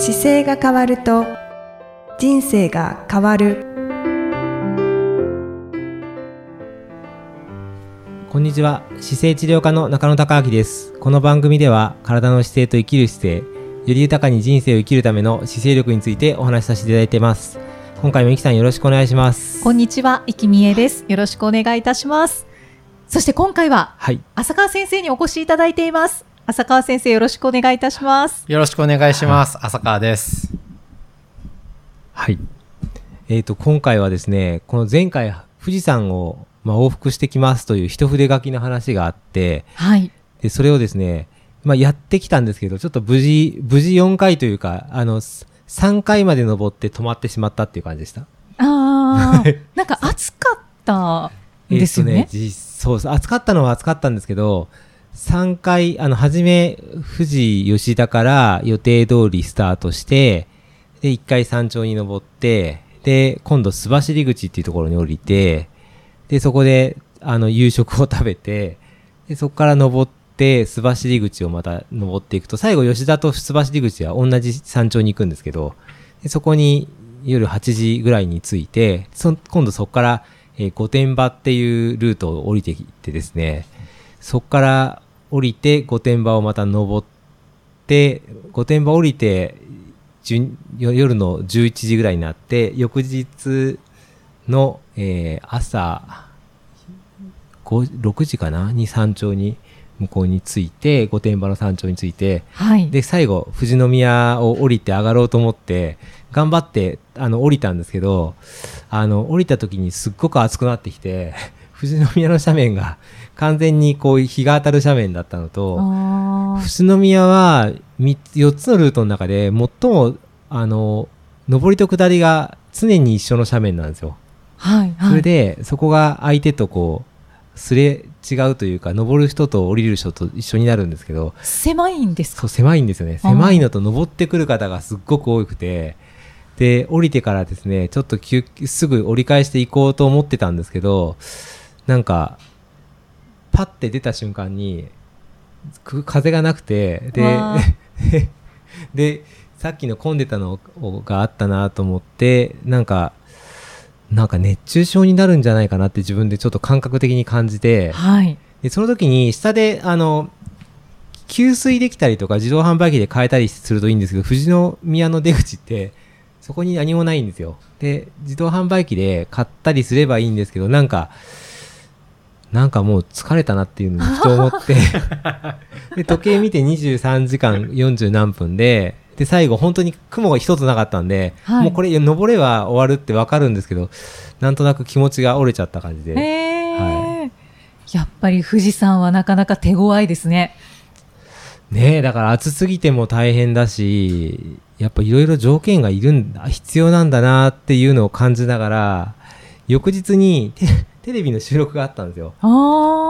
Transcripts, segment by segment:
姿勢が変わると人生が変わる。こんにちは。姿勢治療科の中野孝明です。この番組では体の姿勢と生きる姿勢より豊かに人生を生きるための姿勢力についてお話しさせていただいています。今回もいきさんよろしくお願いします。こんにちは、いきみえです。よろしくお願いいたします。そして今回は、はい。浅川先生にお越しいただいています。浅川先生、よろしくお願いいたします。よろしくお願いします。浅川です。はいえーと今回はですねこの前回富士山を、まあ、往復してきますという一筆書きの話があってはい。でそれをですね、まあ、やってきたんですけどちょっと無事無事4回というかあの3回まで登って止まってしまったっていう感じでしたあー、なんか暑かったんですよね。えっと実そうそう、暑かったのは暑かったんですけど、3回、あの、初め、富士吉田から予定通りスタートして、で、1回山頂に登って、で、今度、須走口っていうところに降りて、で、そこで、あの、夕食を食べて、で、そこから登って、須走口をまた登っていくと、最後、吉田と須走口は同じ山頂に行くんですけど、でそこに夜8時ぐらいに着いて、そ今度そこから、えー御殿場っていうルートを降りてきてですね、そこから降りて御殿場をまた登って、御殿場降りて、夜の11時ぐらいになって、翌日の、えー朝5 6時かな？に山頂に向こうに着いて、御殿場の山頂に着いて、はい。で最後富士宮を降りて上がろうと思って頑張ってあの降りたんですけどあの降りた時にすっごく暑くなってきて富士宮の斜面が完全にこう日が当たる斜面だったのとあ富士宮は4つのルートの中で最もあの上りと下りが常に一緒の斜面なんですよ。ーはい。はい。それで、そこが相手とこうすれ違うというか登る人と降りる人と一緒になるんですけど狭いんですか？そう狭いんですよね狭いのと登ってくる方がすっごく多くてで降りてからですねちょっと急すぐ折り返していこうと思ってたんですけどなんかパッて出た瞬間にく風がなくてでわ でさっきの混んでたのがあったなと思ってなんかなんか熱中症になるんじゃないかなって自分でちょっと感覚的に感じて、はい。でその時に下であの給水できたりとか自動販売機で買えたりするといいんですけど富士宮の出口ってそこに何もないんですよで自動販売機で買ったりすればいいんですけどなんかなんかもう疲れたなっていうのにふと思って で時計見て23時間40何分でで最後本当に雲が一つなかったんで、はいもうこれ登れば終わるってわかるんですけどなんとなく気持ちが折れちゃった感じで。はやっぱり富士山はなかなか手強いですね。ねえだから暑すぎても大変だしやっぱいろいろ条件がいるんだ必要なんだなっていうのを感じながら翌日にテテレビの収録があったんですよ。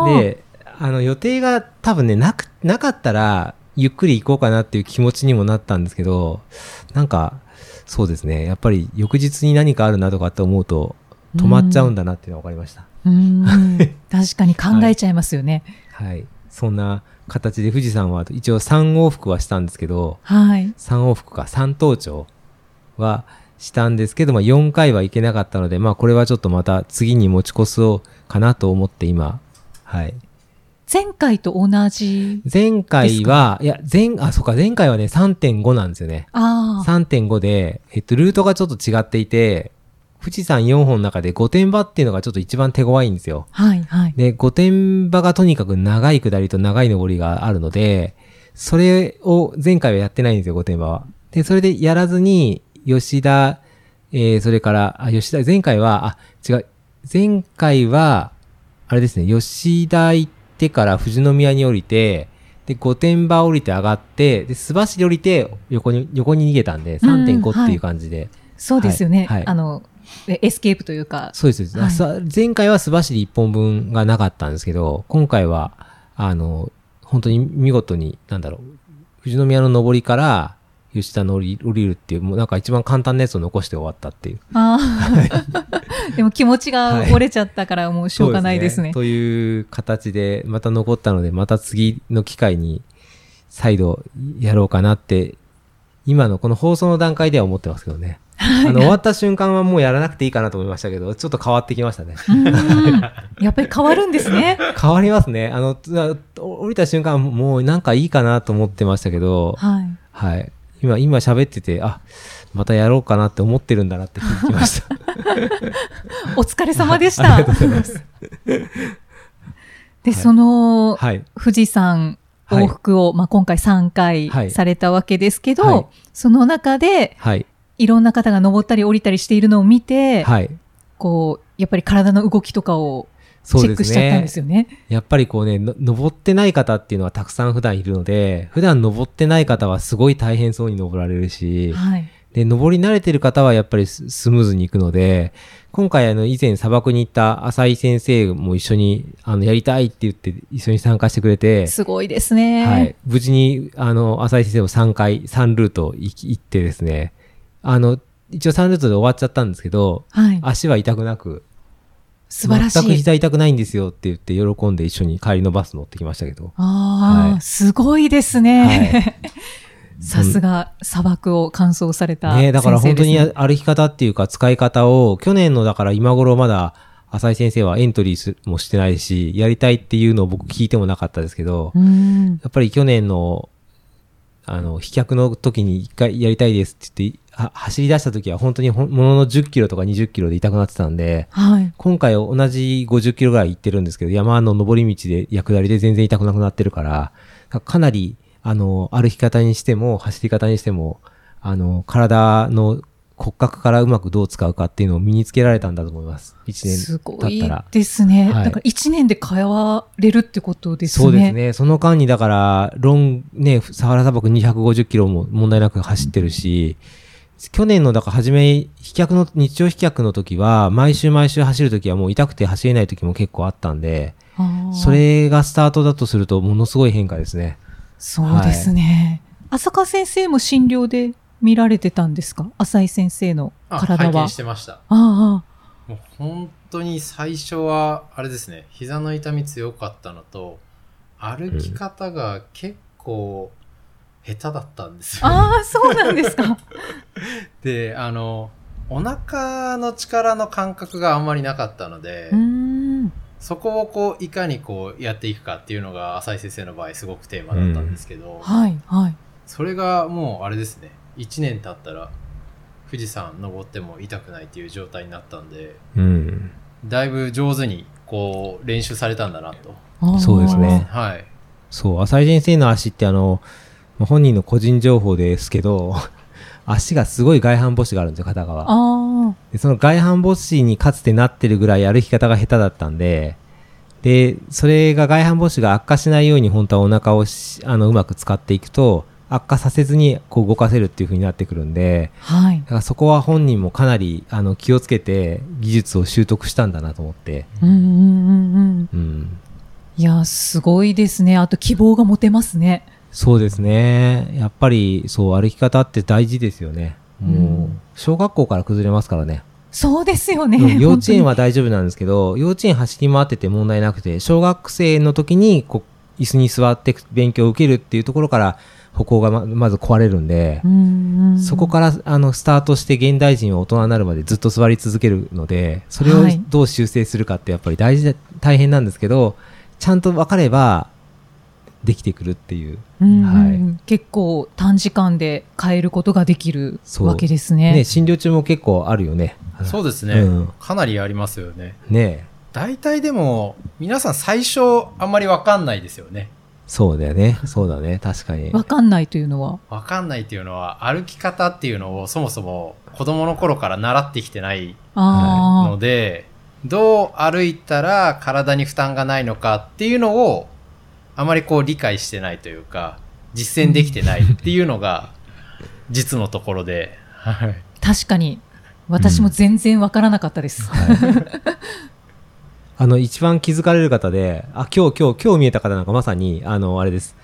であの予定が多分ねなくなかったらゆっくり行こうかなっていう気持ちにもなったんですけどなんかそうですね。やっぱり翌日に何かあるなとかって思うと止まっちゃうんだなっていうのが分かりました。うーん。確かに考えちゃいますよね。はい。そんな形で富士山は一応3往復はしたんですけどはい。3往復か。3登頂はしたんですけど、まあ、4回は行けなかったので、まあ、これはちょっとまた次に持ち越そうかなと思って今、はい。前回と同じ？前回は、いや、前、あ、そうか、前回はね、3.5なんですよね。ああ。3.5で、えっと、ルートがちょっと違っていて、富士山4本の中で御殿場っていうのがちょっと一番手強いんですよ。はいはい。で、御殿場がとにかく長い下りと長い上りがあるので、それを前回はやってないんですよ、御殿場は。で、それでやらずに、吉田、えー、それから、あ、吉田、前回は、あ、違う、前回は、あれですね、吉田行ってから富士宮に降りて、で、御殿場降りて上がって、で、須走り降りて、横に、横に逃げたんで、うん3.5っていう感じで、そうですよね。はいはい。あの、えエスケープというか。そうです、はい。さ前回は須走り1本分がなかったんですけど、今回は、あの、本当に見事に、なんだろう、富士宮の上りから吉田の降り降りるっていう、もうなんか一番簡単なやつを残して終わったっていう。ああ。でも気持ちが折れちゃったからもうしょうがないですね。という形で、また残ったので、また次の機会に再度やろうかなって今のこの放送の段階では思ってますけどね。あの、終わった瞬間はもうやらなくていいかなと思いましたけど、ちょっと変わってきましたね。う んやっぱり変わるんですね。変わりますね。あの、つ降りた瞬間もうなんかいいかなと思ってましたけど、はい。はい。今、今喋ってて、あ、またやろうかなって思ってるんだなって気づきました。お疲れ様でしたありがとう。ございます。で、その、はい。富士山はい往復を、まあ、今回3はい回されたわけですけど、はいその中ではい。いろんな方が登ったり降りたりしているのを見て、はい。こう、やっぱり体の動きとかをチェックしちゃったんねで。すよね。やっぱりこうね、の登ってない方っていうのはたくさん普段いるので、普段登ってない方はすごい大変そうに登られるし、はい。で、登り慣れてる方はやっぱりススムーズに行くので、今回あの以前砂漠に行った浅井先生も一緒にあのやりたいって言って一緒に参加してくれて、すごいですね。はい。無事にあの浅井先生も3回、3ルート行ってですね、あの、一応3ルートで終わっちゃったんですけど、はい。足は痛くなく、素晴らしい。全く膝痛くないんですよって言って喜んで一緒に帰りのバス乗ってきましたけど。ああ、はいすごいですね。さすが砂漠を乾燥された先生ねだから本当に歩き方っていうか使い方を、去年のだから今頃まだ浅井先生はエントリーすもしてないし、やりたいっていうのを僕聞いてもなかったですけど、うん。やっぱり去年の、あの、飛脚の時に一回やりたいですって言って、は走り出した時は本当にものの10キロとか20キロで痛くなってたんで、はい。今回同じ50キロぐらい行ってるんですけど、山の登り道で、下りで全然痛くなくなってるから、かなり、あの、歩き方にしても、走り方にしても、あの、体の骨格からうまくどう使うかっていうのを身につけられたんだと思います。1すごい年経ったら。ですね。はいだから1年で変われるってことですね。そうですね。その間に、だから、ロン、ね、サハラ砂漠250キロも問題なく走ってるし、去年の、だから初め、飛脚の、日常飛脚の時は、毎週毎週走る時はもう痛くて走れない時も結構あったんで、それがスタートだとすると、ものすごい変化ですね。そうですね。浅香先生も診療で見られてたんですか？浅井先生のあ体は。拝見してました。ああもう本当に最初は、あれですね、膝の痛み強かったのと、歩き方が結構下手だったんですよ。ああ、そうなんですか。で、あの、お腹の力の感覚があんまりなかったので。そこをこう、いかにこうやっていくかっていうのが、浅井先生の場合すごくテーマだったんですけど、はい、はい。それがもうあれですね、1年経ったら、富士山登っても痛くないっていう状態になったんで、うん。だいぶ上手にこう練習されたんだなと。そうですねはい。そう、浅井先生の足ってあの、まあ本人の個人情報ですけど、足がすごい外反母趾があるんですよ、片側。あでその外反母趾にかつてなってるぐらい歩き方が下手だったんで、で、それが外反母趾が悪化しないように本当はお腹をしあのうまく使っていくと、悪化させずにこう動かせるっていう風になってくるんで、あ、はいだ。からそこは本人もかなりあの気をつけて技術を習得したんだなと思って、うんうんうんうん。うん。いや、すごいですね。あと希望が持てますね。そうですね。やっぱりそう歩き方って大事ですよね。もう、うん小学校から崩れますからね。そうですよね。うん幼稚園は。は大丈夫なんですけど、幼稚園走り回ってて問題なくて、小学生の時にこう椅子に座って勉強を受けるっていうところから歩行がままず壊れるんで、うんそこからあのスタートして現代人は大人になるまでずっと座り続けるので、それをはいどう修正するかってやっぱり大事で大変なんですけど、ちゃんと分かればできてくるっていう。うんうんはい結構短時間で変えることができるわけですね。ね、診療中も結構あるよね。そうですね、うんかなりありますよね。ね大体でも、皆さん最初あんまりわかんないですよね。そうだよね。そうだね。確かに。わかんないというのは？わかんないっていうのは、歩き方っていうのをそもそも子供の頃から習ってきてないあので、どう歩いたら体に負担がないのかっていうのを、あまりこう理解してないというか、実践できてないっていうのが、実のところで、はい。あ、確かに。私も全然わからなかったです。あの、一番気づかれる方で、あ、今日、今日、今日見えた方なんかまさに、あの、あれです。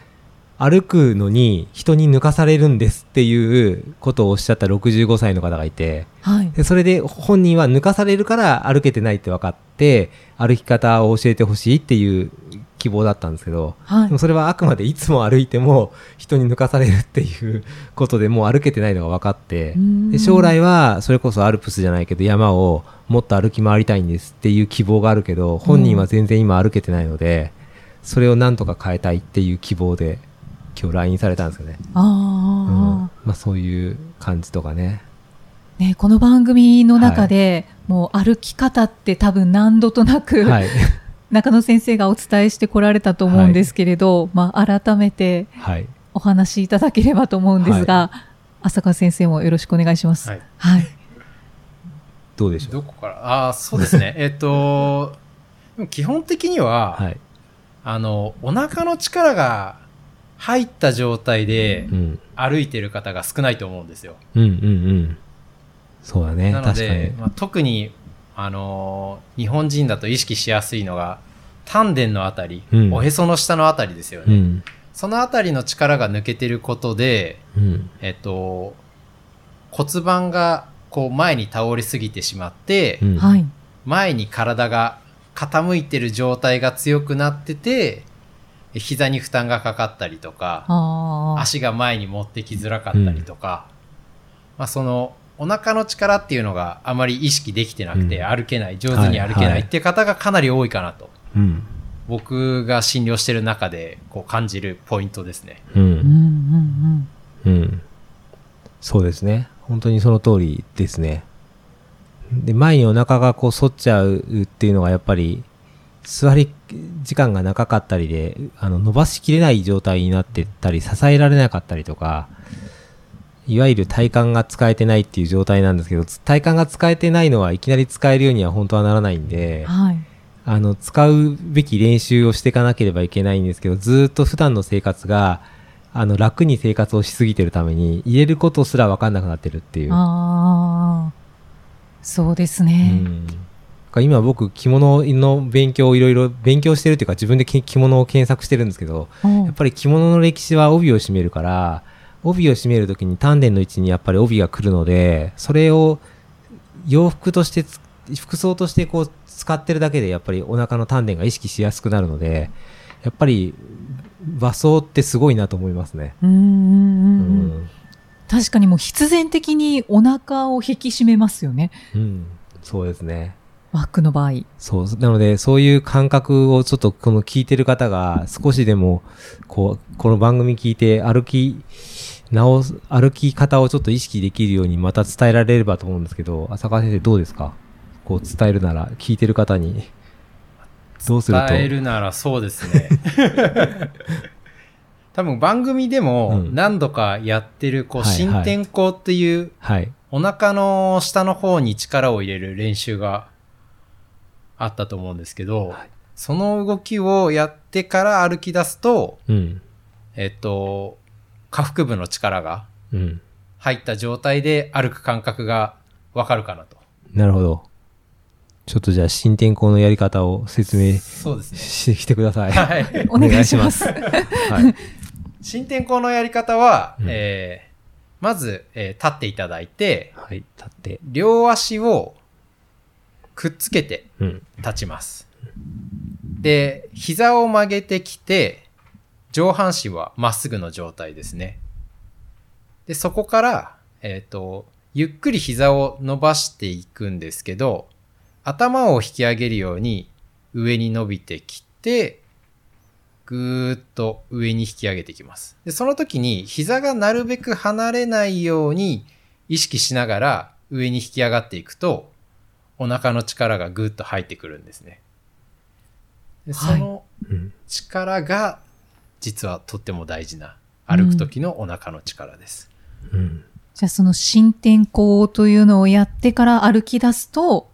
歩くのに人に抜かされるんですっていうことをおっしゃった65歳の方がいて、はい。でそれで本人は抜かされるから歩けてないって分かって、歩き方を教えてほしいっていう希望だったんですけど、はい。でも。それはあくまでいつも歩いても人に抜かされるっていうことでもう歩けてないのが分かってで将来はそれこそアルプスじゃないけど山をもっと歩き回りたいんですっていう希望があるけど本人は全然今歩けてないのでそれをなんとか変えたいっていう希望で今日 LINE されたんですよね、あうん。あ、まあ、そういう感じとかね。ね、この番組の中で、もう歩き方って多分何度となく、はい中野先生がお伝えしてこられたと思うんですけれど、まあ改めてはい。お話しいただければと思うんですが、浅川先生もよろしくお願いします。はい。はい。どうでしょう？どこから？ああ、そうですね。えっと、基本的には、はい、あの、お腹の力が入った状態でうん、歩いてる方が少ないと思うんですよ。うんうんうん。そうだね。なの確かに。で、まあ、特に、あのー日本人だと意識しやすいのが、丹田のあたり、うんおへその下のあたりですよね。うんそのあたりの力が抜けてることで、うんえっと、骨盤がこう前に倒れすぎてしまって。前に体が傾いてる状態が強くなってて、膝に負担がかかったりとか、ああ。足が前に持ってきづらかったりとか、まあそのお腹の力っていうのがあまり意識できてなくて、うん歩けない、上手に歩けないっていう方がかなり多いかなと、うん僕が診療してる中でこう感じるポイントですね。ううんんうんうん。そうですね。本当にその通りですね。で、前にお腹がこう反っちゃうっていうのがやっぱり、座り時間が長かったりで、あの、伸ばしきれない状態になってったり、支えられなかったりとか、いわゆる体幹が使えてないっていう状態なんですけど、体幹が使えてないのはいきなり使えるようには本当はならないんうん。で、はい。あの、使うべき練習をしていかなければいけないんですけど、ずーっと普段の生活が、あの、楽に生活をしすぎてるために、入れることすら分かんなくなってるっていう。ああ。そうですうね。ん。今僕、着物の勉強をいろいろ勉強してるっていうか、自分でき着物を検索してるんですけど、うんやっぱり着物の歴史は帯を締めるから、帯を締めるときに丹田の位置にやっぱり帯が来るので、それを洋服としてつ、服装としてこう使ってるだけでやっぱりお腹の丹田が意識しやすくなるので、やっぱり和装ってすごいなと思いますね。うんう。ん。確かにもう必然的にお腹を引き締めますよね。うん。そうですね。ワックの場合。そう。なので、そういう感覚をちょっとこの聞いてる方が少しでも、こう、この番組聞いて歩き、直す、歩き方をちょっと意識できるようにまた伝えられればと思うんですけど、浅川先生どうですか？こう伝えるなら、聞いてる方に。どうすると？伝えるならそうですね。多分番組でもうん何度かやってる、こう、新天候っていう、はい。お腹の下の方に力を入れる練習があったと思うんですけど、はいその動きをやってから歩き出すと、うん。えっと、下腹部の力がうん。入った状態で歩く感覚がわかるかなと。なるほど。ちょっとじゃあ、新天候のやり方を説明そうですね。してきてください。はい。お願いします。はい。新天候のやり方は、うんえーまず、えー立っていただいて、はい。立って。両足をくっつけてうん。立ちます。で、膝を曲げてきて、上半身はまっすぐの状態ですね。で、そこから、えっ、と、ゆっくり膝を伸ばしていくんですけど、頭を引き上げるように上に伸びてきて、ぐーっと上に引き上げていきます。で、その時に膝がなるべく離れないように意識しながら上に引き上がっていくと、お腹の力がぐーっと入ってくるんですね。ではいそのうん。力が実はとっても大事な歩く時のお腹の力です。うん。じゃあその新天候というのをやってから歩き出すと、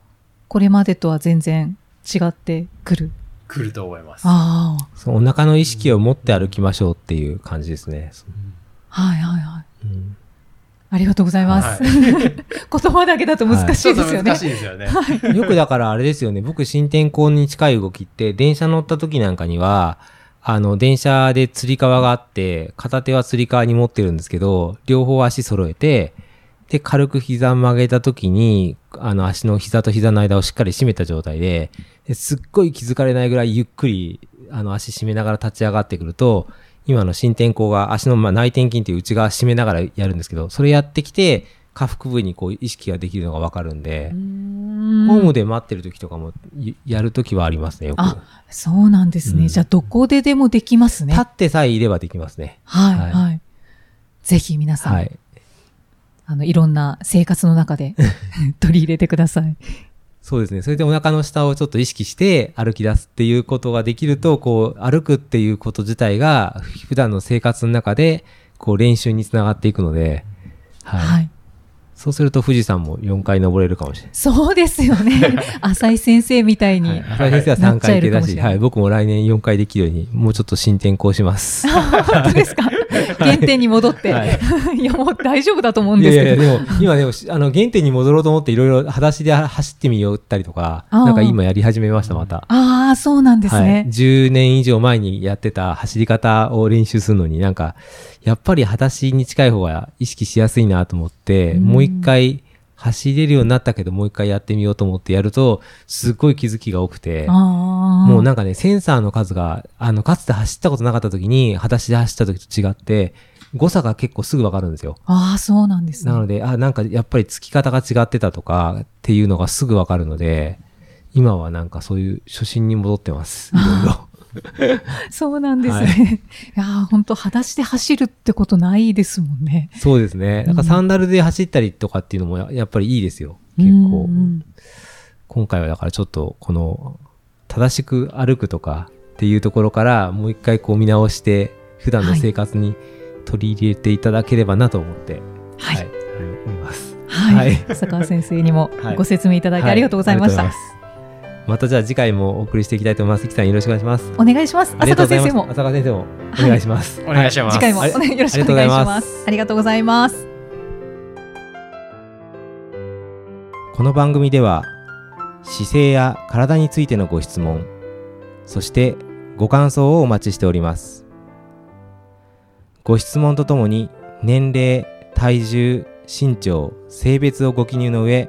これまでとは全然違ってくる。来ると思います。ああ。そうお腹の意識を持って歩きましょうっていう感じですね。はいはいはい。うんありがとうございます。はい 言葉だけだと難しいですよね。難しいですよね。よくだからあれですよね、僕新天候に近い動きって、電車乗った時なんかには、あの、電車で吊り革があって、片手は吊り革に持ってるんですけど、両方足揃えて、で、軽く膝曲げた時に、あの、足の膝と膝の間をしっかり締めた状態で、ですっごい気づかれないぐらいゆっくりあの足締めながら立ち上がってくると、今の新天候が足のまあ内転筋っていう内側締めながらやるんですけど、それやってきて、下腹部にこう意識ができるのがわかるんで、ホームで待ってる時とかもいやる時はありますね、よく。あそうなんですね。うんじゃあ、どこででもできますね。立ってさえいればできますね。はい、はいはい。ぜひ皆さん、はい。あの、いろんな生活の中で 取り入れてください。そうですね。それでお腹の下をちょっと意識して歩き出すっていうことができると、こう、歩くっていうこと自体が、普段の生活の中で、こう、練習につながっていくので、はい。はい。そうすると富士山も4回登れるかもしれない。そうですよね。浅井先生みたいに。はい、浅井先生は3回行けだし、はい、僕も来年4回できるように、もうちょっと進展こうします。本当ですか？原点に戻って。はい い、や、もう大丈夫だと思うんいやいやいや、ですけど。でも、今でも、あの、原点に戻ろうと思って、いろいろ裸足で走ってみようったりとか、なんか今やり始めました、また。ああ、そうなんですはい、ね。10年以上前にやってた走り方を練習するのになんか、やっぱり裸足に近い方が意識しやすいなと思って、うんもう一回走れるようになったけど、もう一回やってみようと思ってやると、すっごい気づきが多くて。もうなんかね、センサーの数が、あの、かつて走ったことなかった時に、裸足で走った時と違って、誤差が結構すぐわかるんですよ。ああ、そうなんですね。なので、あ、なんかやっぱりつき方が違ってたとかっていうのがすぐわかるので、今はなんかそういう初心に戻ってます。いろいろ。そうなんですね。い、やー本当裸足で走るってことないですもんね。そうですね。なんかサンダルで走ったりとかっていうのもややっぱりいいですよ。結構。うん今回はだからちょっとこの正しく歩くとかっていうところからもう一回こう見直して普段の生活に取り入れていただければなと思って、はい思います。はい。はい浅川先生にもはいご説明いただきありがとうございました。はいまたじゃあ次回もお送りしていきたいと思います。関さんよろしくお願いします。お願いします。浅川先生も。浅川先生もお願いします。お願いします。次回もよろしくお願いします。ありがとうございます。この番組では姿勢や体についてのご質問そしてご感想をお待ちしておりますご質問とともに年齢体重身長性別をご記入の上